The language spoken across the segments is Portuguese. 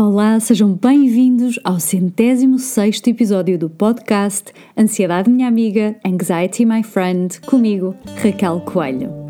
Olá, sejam bem-vindos ao centésimo sexto episódio do podcast Ansiedade Minha Amiga, Anxiety My Friend, comigo, Raquel Coelho.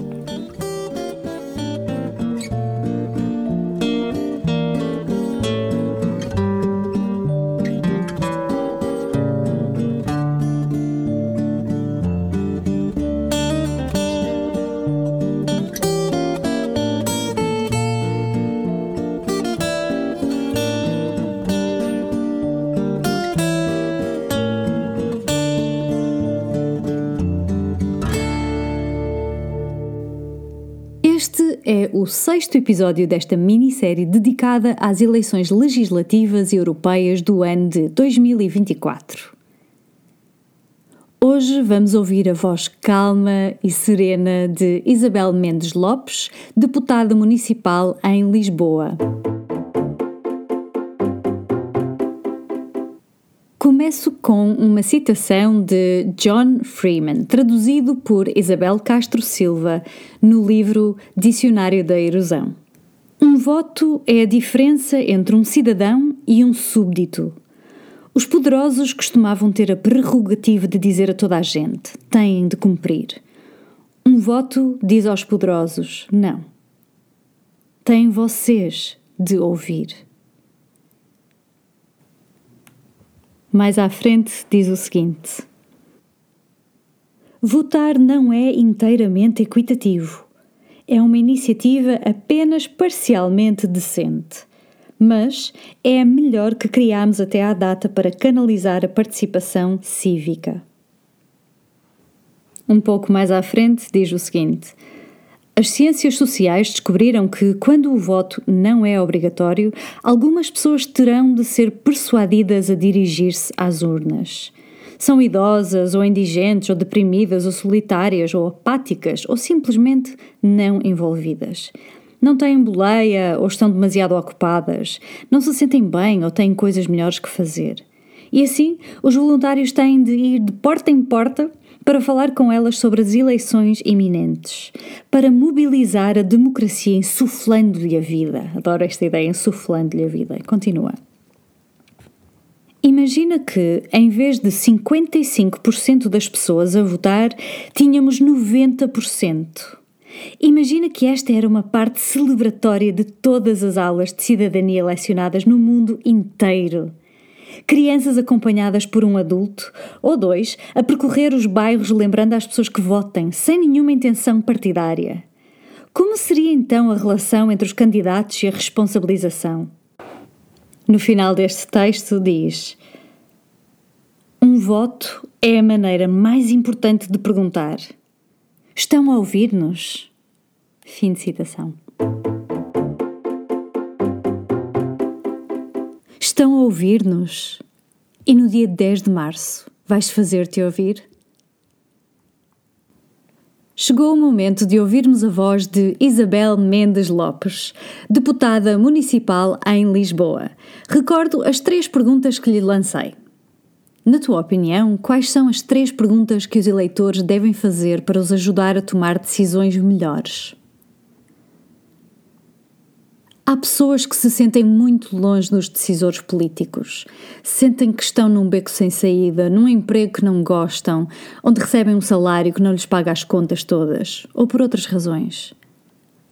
É o sexto episódio desta minissérie dedicada às eleições legislativas europeias do ano de 2024. Hoje vamos ouvir a voz calma e serena de Isabel Mendes Lopes, deputada municipal em Lisboa. Começo com uma citação de John Freeman, traduzido por Isabel Castro Silva no livro Dicionário da Erosão. Um voto é a diferença entre um cidadão e um súbdito. Os poderosos costumavam ter a prerrogativa de dizer a toda a gente: têm de cumprir. Um voto diz aos poderosos: não. Têm vocês de ouvir. Mais à frente diz o seguinte: Votar não é inteiramente equitativo. É uma iniciativa apenas parcialmente decente. Mas é a melhor que criámos até à data para canalizar a participação cívica. Um pouco mais à frente diz o seguinte: as ciências sociais descobriram que, quando o voto não é obrigatório, algumas pessoas terão de ser persuadidas a dirigir-se às urnas. São idosas, ou indigentes, ou deprimidas, ou solitárias, ou apáticas, ou simplesmente não envolvidas. Não têm boleia ou estão demasiado ocupadas, não se sentem bem ou têm coisas melhores que fazer. E assim, os voluntários têm de ir de porta em porta para falar com elas sobre as eleições iminentes, para mobilizar a democracia insuflando-lhe a vida. Adoro esta ideia, insuflando-lhe a vida. Continua. Imagina que, em vez de 55% das pessoas a votar, tínhamos 90%. Imagina que esta era uma parte celebratória de todas as aulas de cidadania lecionadas no mundo inteiro crianças acompanhadas por um adulto, ou dois, a percorrer os bairros lembrando às pessoas que votem, sem nenhuma intenção partidária. Como seria então a relação entre os candidatos e a responsabilização? No final deste texto diz: Um voto é a maneira mais importante de perguntar: Estão a ouvir-nos? Fim de citação. Estão a ouvir-nos? E no dia 10 de março, vais fazer-te ouvir? Chegou o momento de ouvirmos a voz de Isabel Mendes Lopes, deputada municipal em Lisboa. Recordo as três perguntas que lhe lancei. Na tua opinião, quais são as três perguntas que os eleitores devem fazer para os ajudar a tomar decisões melhores? Há pessoas que se sentem muito longe dos decisores políticos. Sentem que estão num beco sem saída, num emprego que não gostam, onde recebem um salário que não lhes paga as contas todas, ou por outras razões.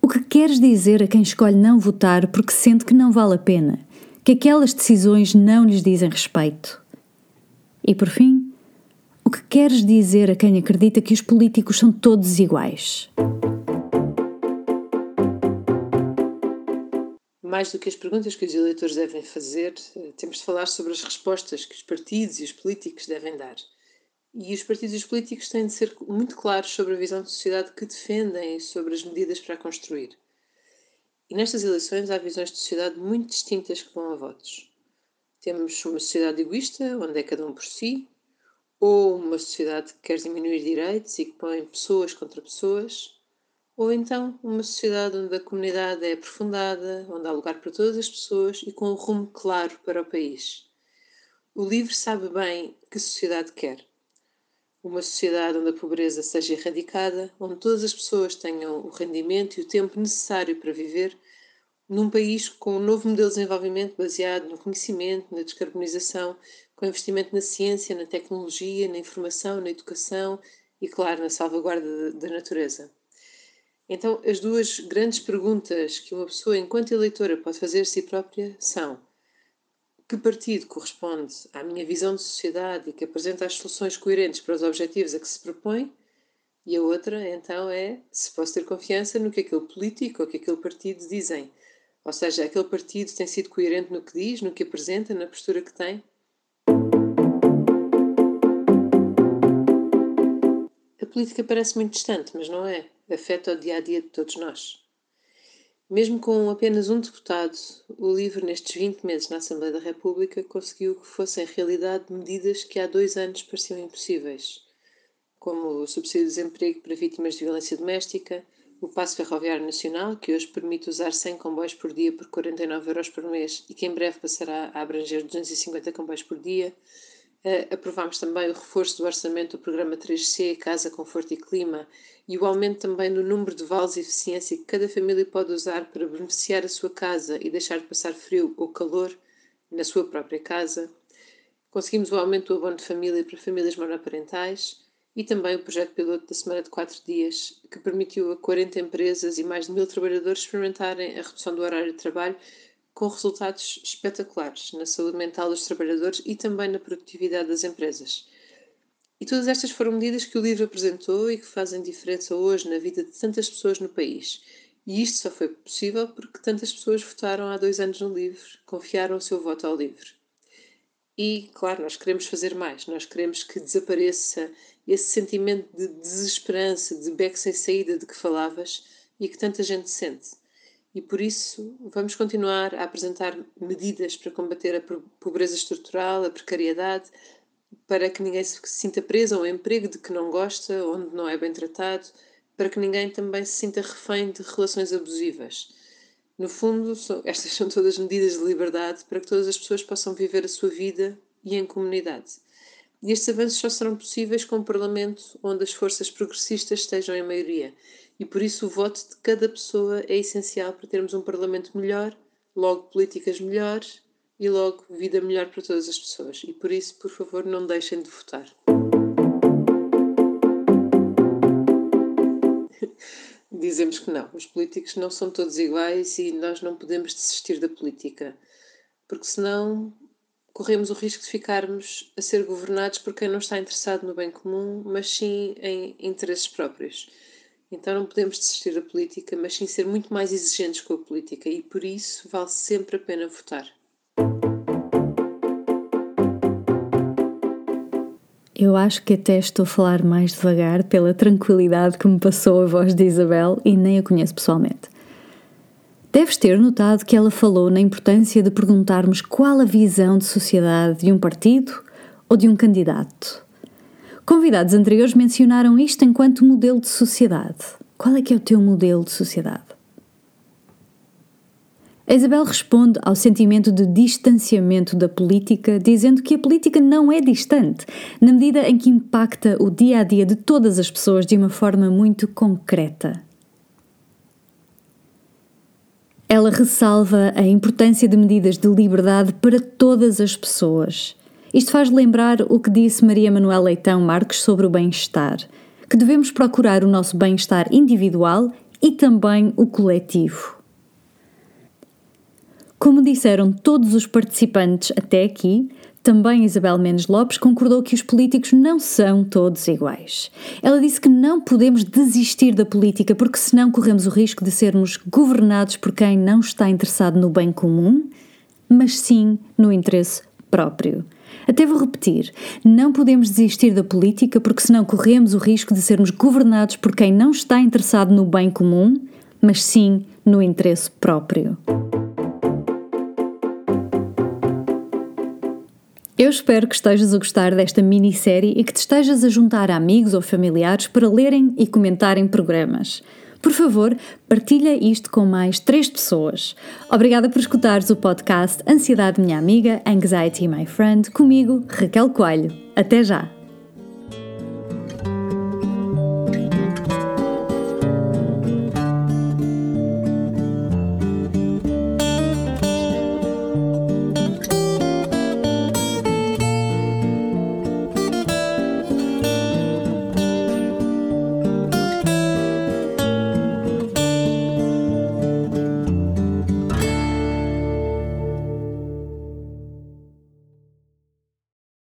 O que queres dizer a quem escolhe não votar porque sente que não vale a pena, que aquelas decisões não lhes dizem respeito? E por fim, o que queres dizer a quem acredita que os políticos são todos iguais? Mais do que as perguntas que os eleitores devem fazer, eh, temos de falar sobre as respostas que os partidos e os políticos devem dar. E os partidos e os políticos têm de ser muito claros sobre a visão de sociedade que defendem e sobre as medidas para a construir. E nestas eleições há visões de sociedade muito distintas que vão a votos. Temos uma sociedade egoísta, onde é cada um por si, ou uma sociedade que quer diminuir direitos e que põe pessoas contra pessoas, ou então uma sociedade onde a comunidade é aprofundada, onde há lugar para todas as pessoas e com um rumo claro para o país. O livro sabe bem que sociedade quer. Uma sociedade onde a pobreza seja erradicada, onde todas as pessoas tenham o rendimento e o tempo necessário para viver, num país com um novo modelo de desenvolvimento baseado no conhecimento, na descarbonização, com investimento na ciência, na tecnologia, na informação, na educação e, claro, na salvaguarda da natureza. Então, as duas grandes perguntas que uma pessoa, enquanto eleitora, pode fazer a si própria são: que partido corresponde à minha visão de sociedade e que apresenta as soluções coerentes para os objetivos a que se propõe? E a outra, então, é se posso ter confiança no que aquele político ou que aquele partido dizem. Ou seja, aquele partido tem sido coerente no que diz, no que apresenta, na postura que tem? A política parece muito distante, mas não é. Afeta o dia a dia de todos nós. Mesmo com apenas um deputado, o LIVRE, nestes 20 meses na Assembleia da República, conseguiu que fossem realidade medidas que há dois anos pareciam impossíveis como o subsídio de desemprego para vítimas de violência doméstica, o passo ferroviário nacional, que hoje permite usar 100 comboios por dia por 49 euros por mês e que em breve passará a abranger 250 comboios por dia. Uh, aprovámos também o reforço do orçamento do programa 3C, Casa, Conforto e Clima, e o aumento também do número de vales de eficiência que cada família pode usar para beneficiar a sua casa e deixar de passar frio ou calor na sua própria casa. Conseguimos o aumento do abono de família para famílias monoparentais e também o projeto piloto da semana de 4 dias, que permitiu a 40 empresas e mais de mil trabalhadores experimentarem a redução do horário de trabalho com resultados espetaculares na saúde mental dos trabalhadores e também na produtividade das empresas. E todas estas foram medidas que o livro apresentou e que fazem diferença hoje na vida de tantas pessoas no país. E isto só foi possível porque tantas pessoas votaram há dois anos no livro, confiaram o seu voto ao livro. E, claro, nós queremos fazer mais, nós queremos que desapareça esse sentimento de desesperança, de beco sem saída de que falavas e que tanta gente sente. E por isso vamos continuar a apresentar medidas para combater a pobreza estrutural, a precariedade, para que ninguém se sinta preso a um emprego de que não gosta, onde não é bem tratado, para que ninguém também se sinta refém de relações abusivas. No fundo, estas são todas medidas de liberdade para que todas as pessoas possam viver a sua vida e em comunidade. E estes avanços só serão possíveis com um Parlamento onde as forças progressistas estejam em maioria. E por isso o voto de cada pessoa é essencial para termos um Parlamento melhor, logo políticas melhores e logo vida melhor para todas as pessoas. E por isso, por favor, não deixem de votar. dizemos que não, os políticos não são todos iguais e nós não podemos desistir da política, porque senão corremos o risco de ficarmos a ser governados por quem não está interessado no bem comum, mas sim em interesses próprios. Então não podemos desistir da política, mas sim ser muito mais exigentes com a política e por isso vale sempre a pena votar. Eu acho que até estou a falar mais devagar pela tranquilidade que me passou a voz de Isabel e nem a conheço pessoalmente. Deves ter notado que ela falou na importância de perguntarmos qual a visão de sociedade de um partido ou de um candidato. Convidados anteriores mencionaram isto enquanto modelo de sociedade. Qual é que é o teu modelo de sociedade? A Isabel responde ao sentimento de distanciamento da política, dizendo que a política não é distante, na medida em que impacta o dia a dia de todas as pessoas de uma forma muito concreta. Ela ressalva a importância de medidas de liberdade para todas as pessoas. Isto faz lembrar o que disse Maria Manuel Leitão Marques sobre o bem-estar, que devemos procurar o nosso bem-estar individual e também o coletivo. Como disseram todos os participantes até aqui, também Isabel Mendes Lopes concordou que os políticos não são todos iguais. Ela disse que não podemos desistir da política porque senão corremos o risco de sermos governados por quem não está interessado no bem comum, mas sim no interesse próprio. Até vou repetir: não podemos desistir da política porque senão corremos o risco de sermos governados por quem não está interessado no bem comum, mas sim no interesse próprio. Eu espero que estejas a gostar desta minissérie e que te estejas a juntar a amigos ou familiares para lerem e comentarem programas. Por favor, partilha isto com mais três pessoas. Obrigada por escutares o podcast Ansiedade Minha Amiga, Anxiety My Friend, comigo, Raquel Coelho. Até já!